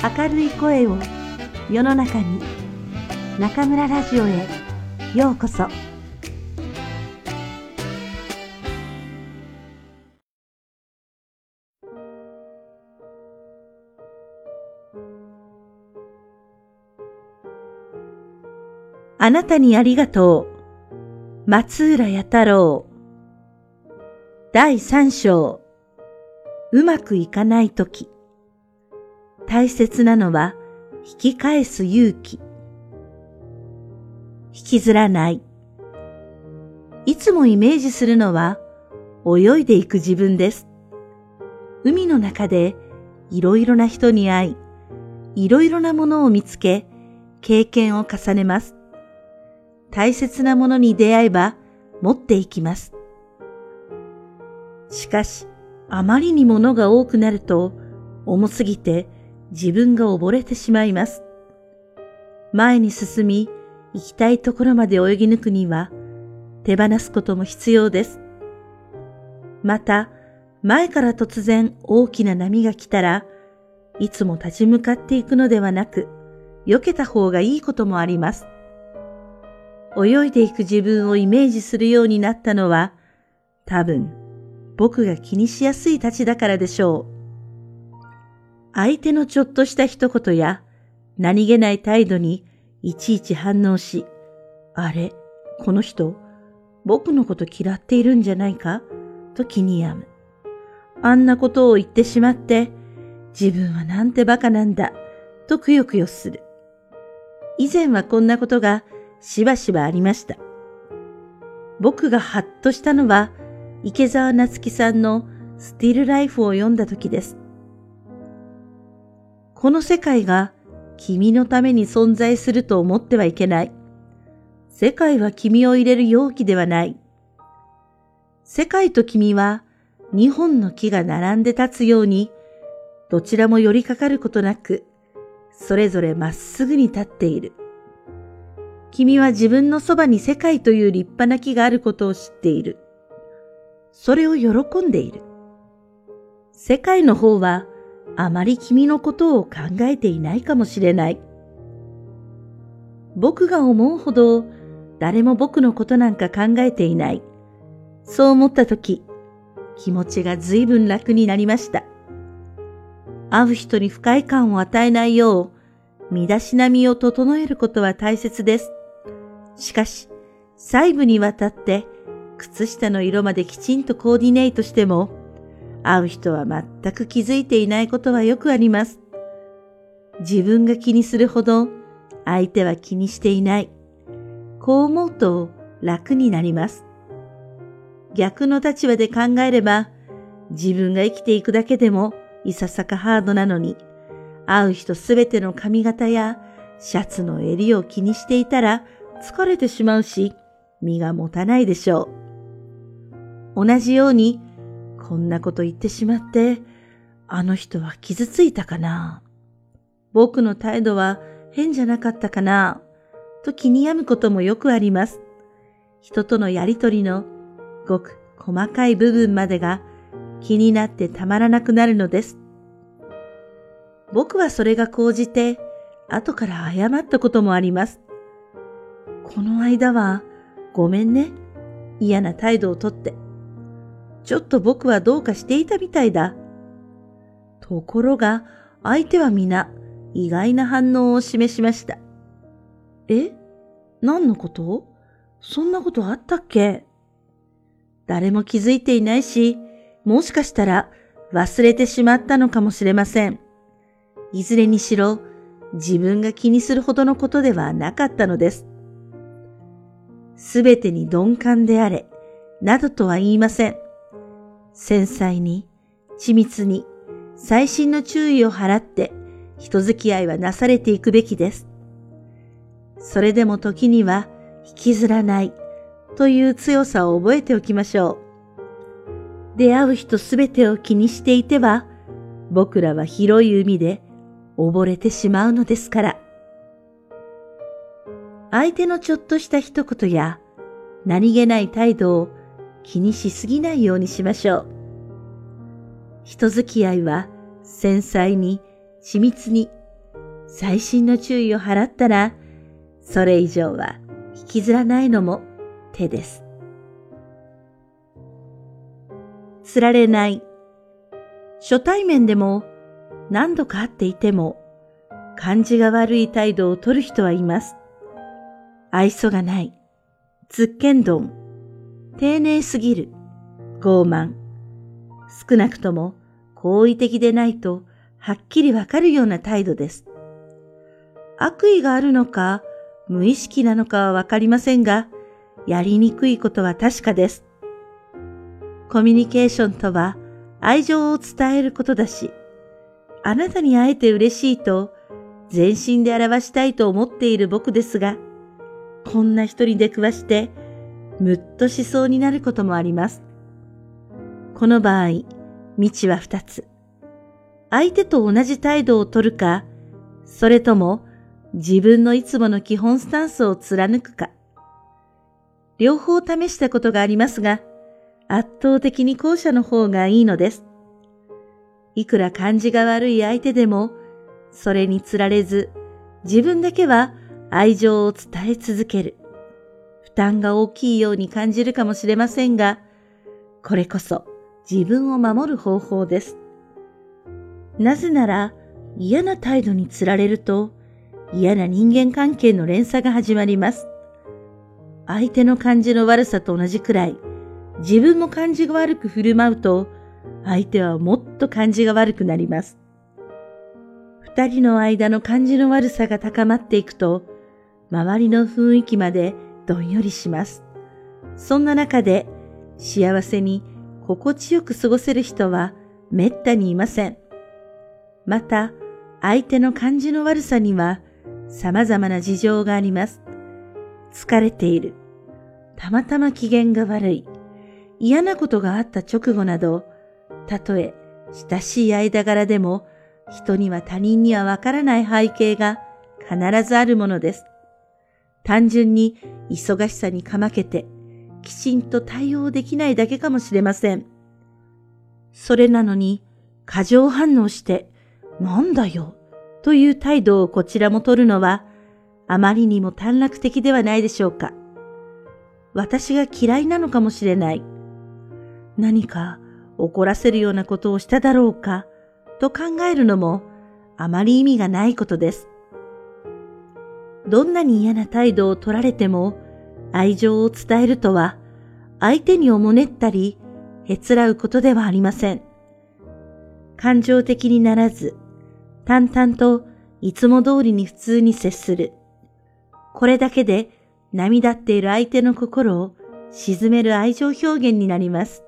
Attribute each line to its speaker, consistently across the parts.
Speaker 1: 明るい声を世の中に中村ラジオへようこそ。あなたにありがとう。松浦弥太郎。第三章。うまくいかないとき大切なのは引き返す勇気。引きずらない。いつもイメージするのは泳いでいく自分です。海の中でいろいろな人に会い、いろいろなものを見つけ、経験を重ねます。大切なものに出会えば持っていきます。しかし、あまりにものが多くなると、重すぎて自分が溺れてしまいます。前に進み、行きたいところまで泳ぎ抜くには、手放すことも必要です。また、前から突然大きな波が来たら、いつも立ち向かっていくのではなく、避けた方がいいこともあります。泳いでいく自分をイメージするようになったのは、多分、僕が気にしやすいたちだからでしょう。相手のちょっとした一言や何気ない態度にいちいち反応し、あれ、この人、僕のこと嫌っているんじゃないか？と気に病む。あんなことを言ってしまって、自分はなんて馬鹿なんだ、とくよくよする。以前はこんなことがしばしばありました。僕がハッとしたのは、池澤夏樹さんのスティルライフを読んだ時です。この世界が君のために存在すると思ってはいけない。世界は君を入れる容器ではない。世界と君は二本の木が並んで立つように、どちらも寄りかかることなく、それぞれまっすぐに立っている。君は自分のそばに世界という立派な木があることを知っている。それを喜んでいる。世界の方はあまり君のことを考えていないかもしれない。僕が思うほど誰も僕のことなんか考えていない。そう思ったとき、気持ちが随分楽になりました。会う人に不快感を与えないよう、身だしなみを整えることは大切です。しかし、細部にわたって靴下の色まできちんとコーディネートしても、会う人は全く気づいていないことはよくあります。自分が気にするほど相手は気にしていない。こう思うと楽になります。逆の立場で考えれば自分が生きていくだけでもいささかハードなのに会う人すべての髪型やシャツの襟を気にしていたら疲れてしまうし身が持たないでしょう。同じようにこんなこと言ってしまって、あの人は傷ついたかな僕の態度は変じゃなかったかなと気に病むこともよくあります。人とのやりとりのごく細かい部分までが気になってたまらなくなるのです。僕はそれが高じて後から謝ったこともあります。この間はごめんね。嫌な態度をとって。ちょっと僕はどうかしていたみたいだ。ところが、相手は皆意外な反応を示しました。え？何のこと？そんなことあったっけ？誰も気づいていないし、もしかしたら忘れてしまったのかもしれません。いずれにしろ、自分が気にするほどのことではなかったのです。すべてに鈍感であれ、などとは言いません。繊細に、緻密に、細心の注意を払って人付き合いはなされていくべきです。それでも時には引きずらないという強さを覚えておきましょう。出会う人すべてを気にしていては、僕らは広い海で溺れてしまうのですから。相手のちょっとした一言や何気ない態度を気にしすぎないようにしましょう。人付き合いは繊細に、緻密に、細心の注意を払ったら、それ以上は引きずらないのも手です。つられない。初対面でも何度か会っていても感じが悪い態度を取る人はいます。愛想がない。つっけんどん。丁寧すぎる。傲慢。少なくとも好意的でないとはっきりわかるような態度です。悪意があるのか、無意識なのかはわかりませんが、やりにくいことは確かです。コミュニケーションとは愛情を伝えることだし、あなたに会えて嬉しいと全身で表したいと思っている僕ですが、こんな人に出くわして、むっとしそうになることもあります。この場合、道は二つ。相手と同じ態度をとるか、それとも自分のいつもの基本スタンスを貫くか。両方試したことがありますが、圧倒的に後者の方がいいのです。いくら感じが悪い相手でも、それにつられず、自分だけは愛情を伝え続ける。担が大きいように感じるかもしれませんが、これこそ自分を守る方法です。なぜなら嫌な態度につられると嫌な人間関係の連鎖が始まります。相手の感じの悪さと同じくらい自分も感じが悪く振る舞うと相手はもっと感じが悪くなります。二人の間の感じの悪さが高まっていくと周りの雰囲気までどんよりします。そんな中で幸せに心地よく過ごせる人はめったにいません。また、相手の感じの悪さには様々な事情があります。疲れている。たまたま機嫌が悪い。嫌なことがあった直後など、たとえ親しい間柄でも人には他人にはわからない背景が必ずあるものです。単純に忙しさにかまけて、きちんと対応できないだけかもしれません。それなのに、過剰反応して、なんだよ、という態度をこちらも取るのは、あまりにも短絡的ではないでしょうか。私が嫌いなのかもしれない。何か怒らせるようなことをしただろうか、と考えるのも、あまり意味がないことです。どんなに嫌な態度を取られても愛情を伝えるとは相手におもねったりへつらうことではありません。感情的にならず淡々といつも通りに普通に接する。これだけで涙っている相手の心を沈める愛情表現になります。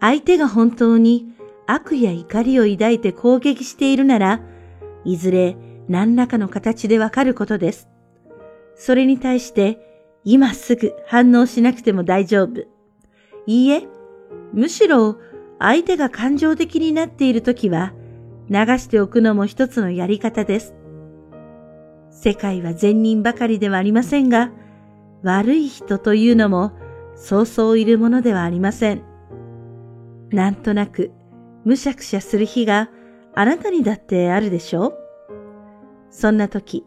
Speaker 1: 相手が本当に悪や怒りを抱いて攻撃しているなら、いずれ何らかの形でわかることです。それに対して今すぐ反応しなくても大丈夫。いいえ、むしろ相手が感情的になっているときは流しておくのも一つのやり方です。世界は善人ばかりではありませんが、悪い人というのもそうそういるものではありません。なんとなくむしゃくしゃする日があなたにだってあるでしょうそんな時、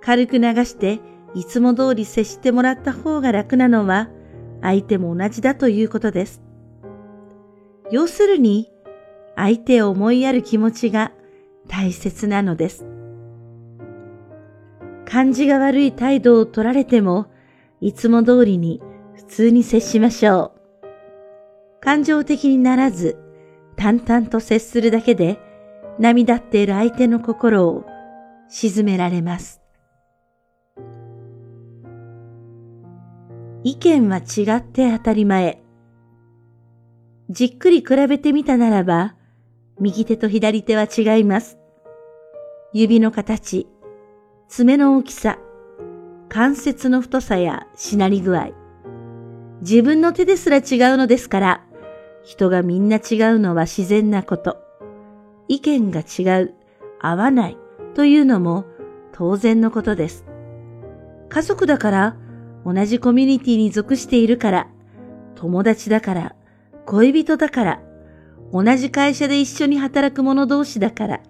Speaker 1: 軽く流していつも通り接してもらった方が楽なのは相手も同じだということです。要するに、相手を思いやる気持ちが大切なのです。感じが悪い態度を取られても、いつも通りに普通に接しましょう。感情的にならず、淡々と接するだけで、涙っている相手の心を沈められます。意見は違って当たり前。じっくり比べてみたならば、右手と左手は違います。指の形、爪の大きさ、関節の太さやしなり具合。自分の手ですら違うのですから、人がみんな違うのは自然なこと。意見が違う、合わないというのも当然のことです。家族だから、同じコミュニティに属しているから、友達だから、恋人だから、同じ会社で一緒に働く者同士だから、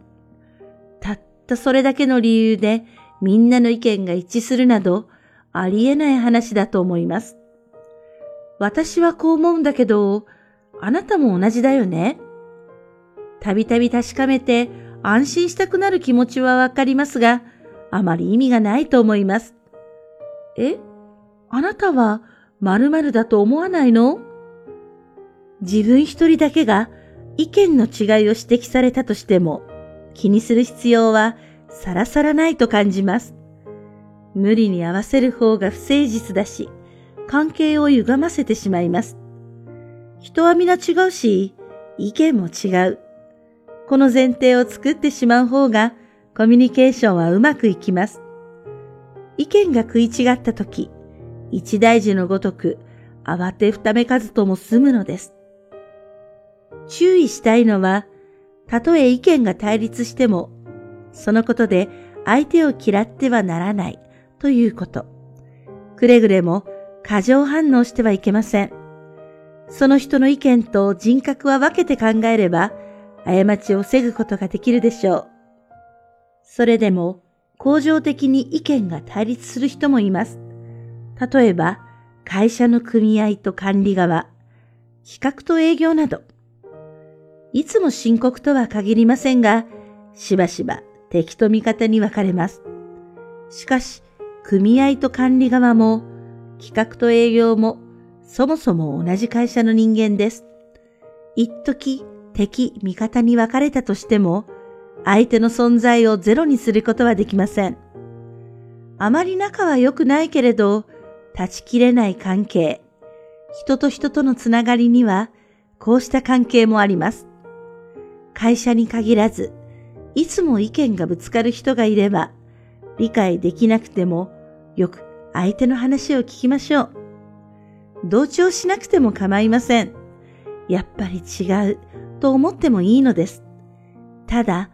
Speaker 1: たったそれだけの理由でみんなの意見が一致するなどありえない話だと思います。私はこう思うんだけど、あなたも同じだよねたびたび確かめて安心したくなる気持ちはわかりますが、あまり意味がないと思います。えあなたは〇〇だと思わないの？自分一人だけが意見の違いを指摘されたとしても気にする必要はさらさらないと感じます。無理に合わせる方が不誠実だし、関係を歪ませてしまいます。人は皆違うし、意見も違う。この前提を作ってしまう方がコミュニケーションはうまくいきます。意見が食い違ったとき、一大事のごとく慌てふためかずとも済むのです。注意したいのは、たとえ意見が対立しても、そのことで相手を嫌ってはならないということ。くれぐれも過剰反応してはいけません。その人の意見と人格は分けて考えれば、過ちを防ぐことができるでしょう。それでも、恒常的に意見が対立する人もいます。例えば、会社の組合と管理側、企画と営業など。いつも深刻とは限りませんが、しばしば敵と味方に分かれます。しかし、組合と管理側も、企画と営業も、そもそも同じ会社の人間です。一時敵、味方に分かれたとしても、相手の存在をゼロにすることはできません。あまり仲は良くないけれど、断ち切れない関係、人と人とのつながりには、こうした関係もあります。会社に限らず、いつも意見がぶつかる人がいれば、理解できなくても、よく相手の話を聞きましょう。同調しなくても構いません。やっぱり違うと思ってもいいのです。ただ、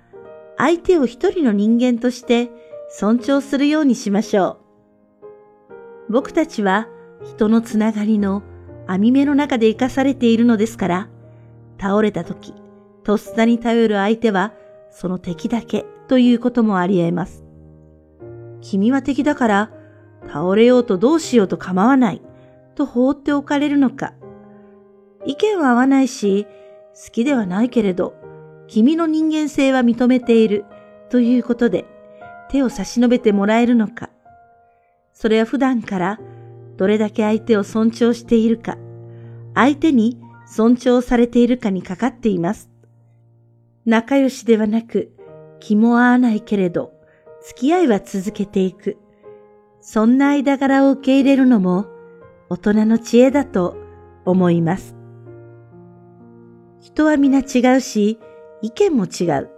Speaker 1: 相手を一人の人間として尊重するようにしましょう。僕たちは人のつながりの網目の中で生かされているのですから、倒れた時、とっさに頼る相手はその敵だけということもあり得ます。君は敵だから倒れようとどうしようと構わないと放っておかれるのか。意見は合わないし、好きではないけれど、君の人間性は認めているということで手を差し伸べてもらえるのか。それは普段からどれだけ相手を尊重しているか、相手に尊重されているかにかかっています。仲良しではなく、気も合わないけれど、付き合いは続けていく。そんな間柄を受け入れるのも大人の知恵だと思います。人は皆違うし、意見も違う。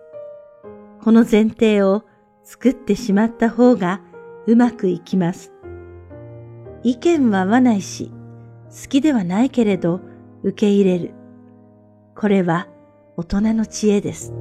Speaker 1: この前提を作ってしまった方がうまくいきます。意見は合わないし、好きではないけれど受け入れる。これは大人の知恵です。